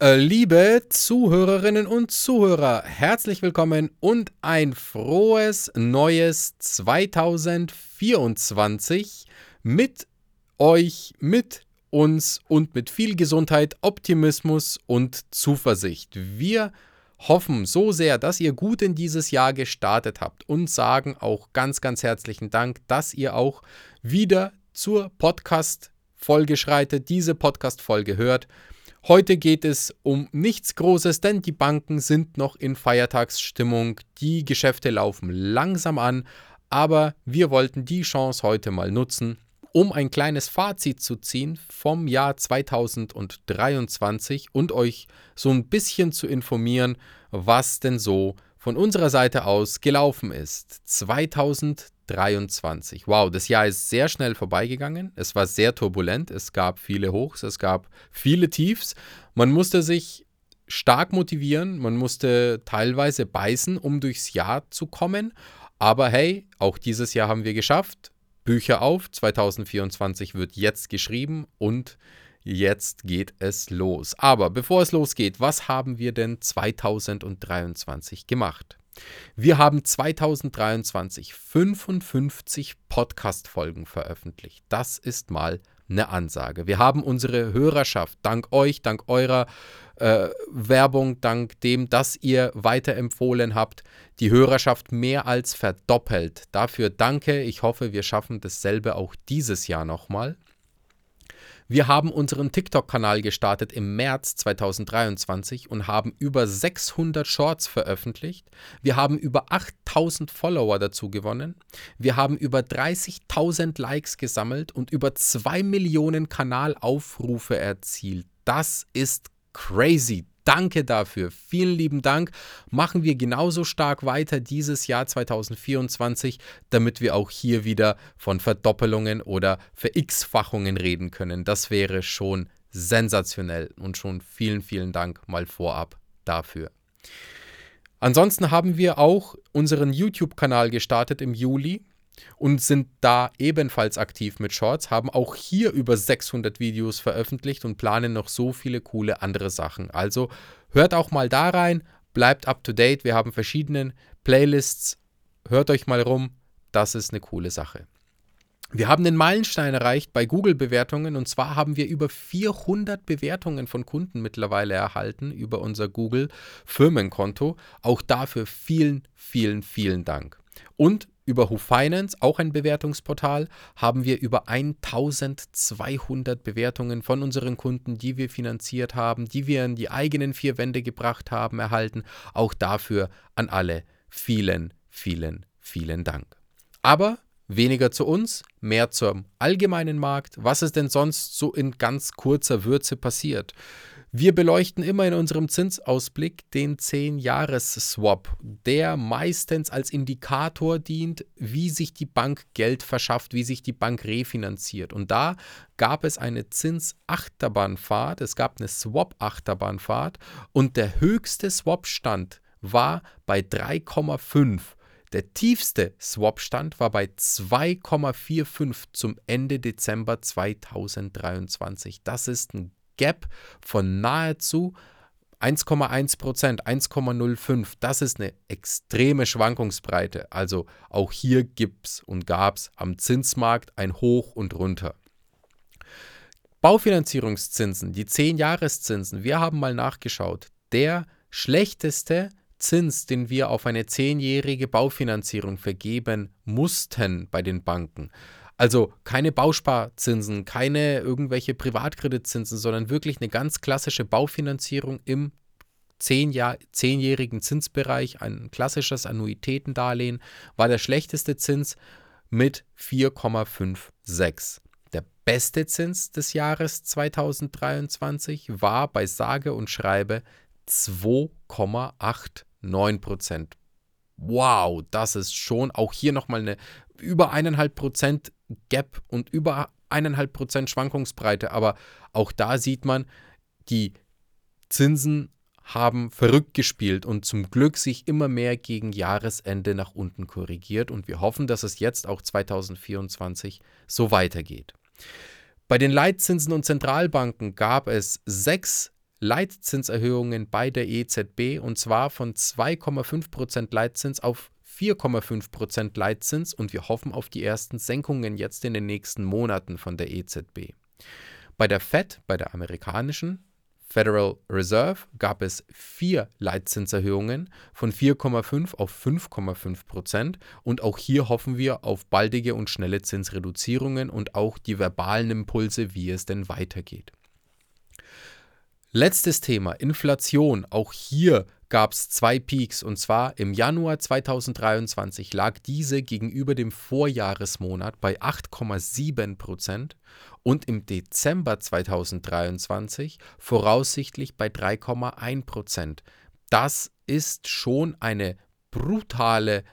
Äh, liebe Zuhörerinnen und Zuhörer, herzlich willkommen und ein frohes neues 2024 mit euch, mit uns und mit viel Gesundheit, Optimismus und Zuversicht. Wir hoffen so sehr, dass ihr gut in dieses Jahr gestartet habt und sagen auch ganz, ganz herzlichen Dank, dass ihr auch wieder zur Podcast-Folge schreitet, diese Podcast-Folge hört. Heute geht es um nichts Großes, denn die Banken sind noch in Feiertagsstimmung. Die Geschäfte laufen langsam an, aber wir wollten die Chance heute mal nutzen, um ein kleines Fazit zu ziehen vom Jahr 2023 und euch so ein bisschen zu informieren, was denn so von unserer Seite aus gelaufen ist. 2023. Wow, das Jahr ist sehr schnell vorbeigegangen. Es war sehr turbulent. Es gab viele Hochs, es gab viele Tiefs. Man musste sich stark motivieren, man musste teilweise beißen, um durchs Jahr zu kommen. Aber hey, auch dieses Jahr haben wir geschafft. Bücher auf, 2024 wird jetzt geschrieben und jetzt geht es los. Aber bevor es losgeht, was haben wir denn 2023 gemacht? Wir haben 2023 55 Podcast-Folgen veröffentlicht. Das ist mal eine Ansage. Wir haben unsere Hörerschaft dank euch, dank eurer äh, Werbung, dank dem, dass ihr weiterempfohlen habt, die Hörerschaft mehr als verdoppelt. Dafür danke. Ich hoffe, wir schaffen dasselbe auch dieses Jahr nochmal. Wir haben unseren TikTok-Kanal gestartet im März 2023 und haben über 600 Shorts veröffentlicht. Wir haben über 8000 Follower dazu gewonnen. Wir haben über 30.000 Likes gesammelt und über 2 Millionen Kanalaufrufe erzielt. Das ist crazy. Danke dafür. Vielen lieben Dank. Machen wir genauso stark weiter dieses Jahr 2024, damit wir auch hier wieder von Verdoppelungen oder Ver-X-Fachungen reden können. Das wäre schon sensationell und schon vielen, vielen Dank mal vorab dafür. Ansonsten haben wir auch unseren YouTube-Kanal gestartet im Juli und sind da ebenfalls aktiv mit Shorts, haben auch hier über 600 Videos veröffentlicht und planen noch so viele coole andere Sachen. Also hört auch mal da rein, bleibt up to date. Wir haben verschiedene Playlists. Hört euch mal rum, das ist eine coole Sache. Wir haben den Meilenstein erreicht bei Google-Bewertungen und zwar haben wir über 400 Bewertungen von Kunden mittlerweile erhalten über unser Google-Firmenkonto. Auch dafür vielen, vielen, vielen Dank. Und über Who Finance, auch ein Bewertungsportal, haben wir über 1200 Bewertungen von unseren Kunden, die wir finanziert haben, die wir in die eigenen vier Wände gebracht haben, erhalten. Auch dafür an alle vielen, vielen, vielen Dank. Aber weniger zu uns, mehr zum allgemeinen Markt. Was ist denn sonst so in ganz kurzer Würze passiert? Wir beleuchten immer in unserem Zinsausblick den 10-Jahres-Swap, der meistens als Indikator dient, wie sich die Bank Geld verschafft, wie sich die Bank refinanziert. Und da gab es eine Zinsachterbahnfahrt, es gab eine Swap-Achterbahnfahrt und der höchste Swap-Stand war bei 3,5. Der tiefste Swap-Stand war bei 2,45 zum Ende Dezember 2023. Das ist ein Gap von nahezu 1,1 Prozent, 1,05. Das ist eine extreme Schwankungsbreite. Also auch hier gibt es und gab es am Zinsmarkt ein Hoch und runter. Baufinanzierungszinsen, die 10-Jahreszinsen, wir haben mal nachgeschaut. Der schlechteste Zins, den wir auf eine 10-jährige Baufinanzierung vergeben mussten bei den Banken, also keine Bausparzinsen, keine irgendwelche Privatkreditzinsen, sondern wirklich eine ganz klassische Baufinanzierung im zehnjährigen Zinsbereich, ein klassisches Annuitätendarlehen, war der schlechteste Zins mit 4,56. Der beste Zins des Jahres 2023 war bei sage und schreibe 2,89 Prozent. Wow, das ist schon auch hier nochmal eine über eineinhalb Prozent Gap und über eineinhalb Prozent Schwankungsbreite. Aber auch da sieht man, die Zinsen haben verrückt gespielt und zum Glück sich immer mehr gegen Jahresende nach unten korrigiert. Und wir hoffen, dass es jetzt auch 2024 so weitergeht. Bei den Leitzinsen und Zentralbanken gab es sechs Leitzinserhöhungen bei der EZB und zwar von 2,5% Leitzins auf 4,5% Leitzins und wir hoffen auf die ersten Senkungen jetzt in den nächsten Monaten von der EZB. Bei der Fed, bei der amerikanischen Federal Reserve, gab es vier Leitzinserhöhungen von 4,5 auf 5,5% und auch hier hoffen wir auf baldige und schnelle Zinsreduzierungen und auch die verbalen Impulse, wie es denn weitergeht. Letztes Thema, Inflation. Auch hier gab es zwei Peaks und zwar im Januar 2023 lag diese gegenüber dem Vorjahresmonat bei 8,7 Prozent und im Dezember 2023 voraussichtlich bei 3,1 Prozent. Das ist schon eine brutale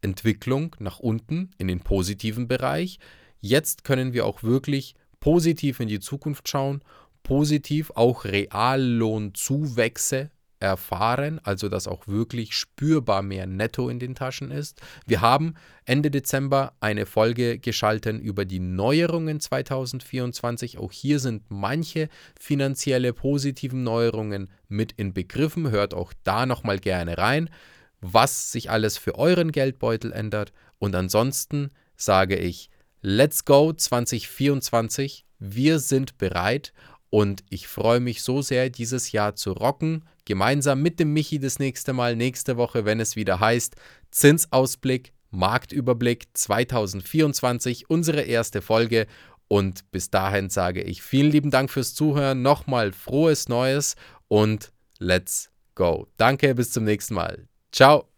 Entwicklung nach unten in den positiven Bereich. Jetzt können wir auch wirklich positiv in die Zukunft schauen positiv auch Reallohnzuwächse erfahren, also dass auch wirklich spürbar mehr Netto in den Taschen ist. Wir haben Ende Dezember eine Folge geschalten über die Neuerungen 2024. Auch hier sind manche finanzielle positiven Neuerungen mit inbegriffen. Hört auch da nochmal gerne rein, was sich alles für euren Geldbeutel ändert. Und ansonsten sage ich, let's go 2024. Wir sind bereit und ich freue mich so sehr, dieses Jahr zu rocken, gemeinsam mit dem Michi das nächste Mal, nächste Woche, wenn es wieder heißt Zinsausblick, Marktüberblick 2024, unsere erste Folge. Und bis dahin sage ich vielen lieben Dank fürs Zuhören, nochmal frohes Neues und let's go. Danke, bis zum nächsten Mal. Ciao.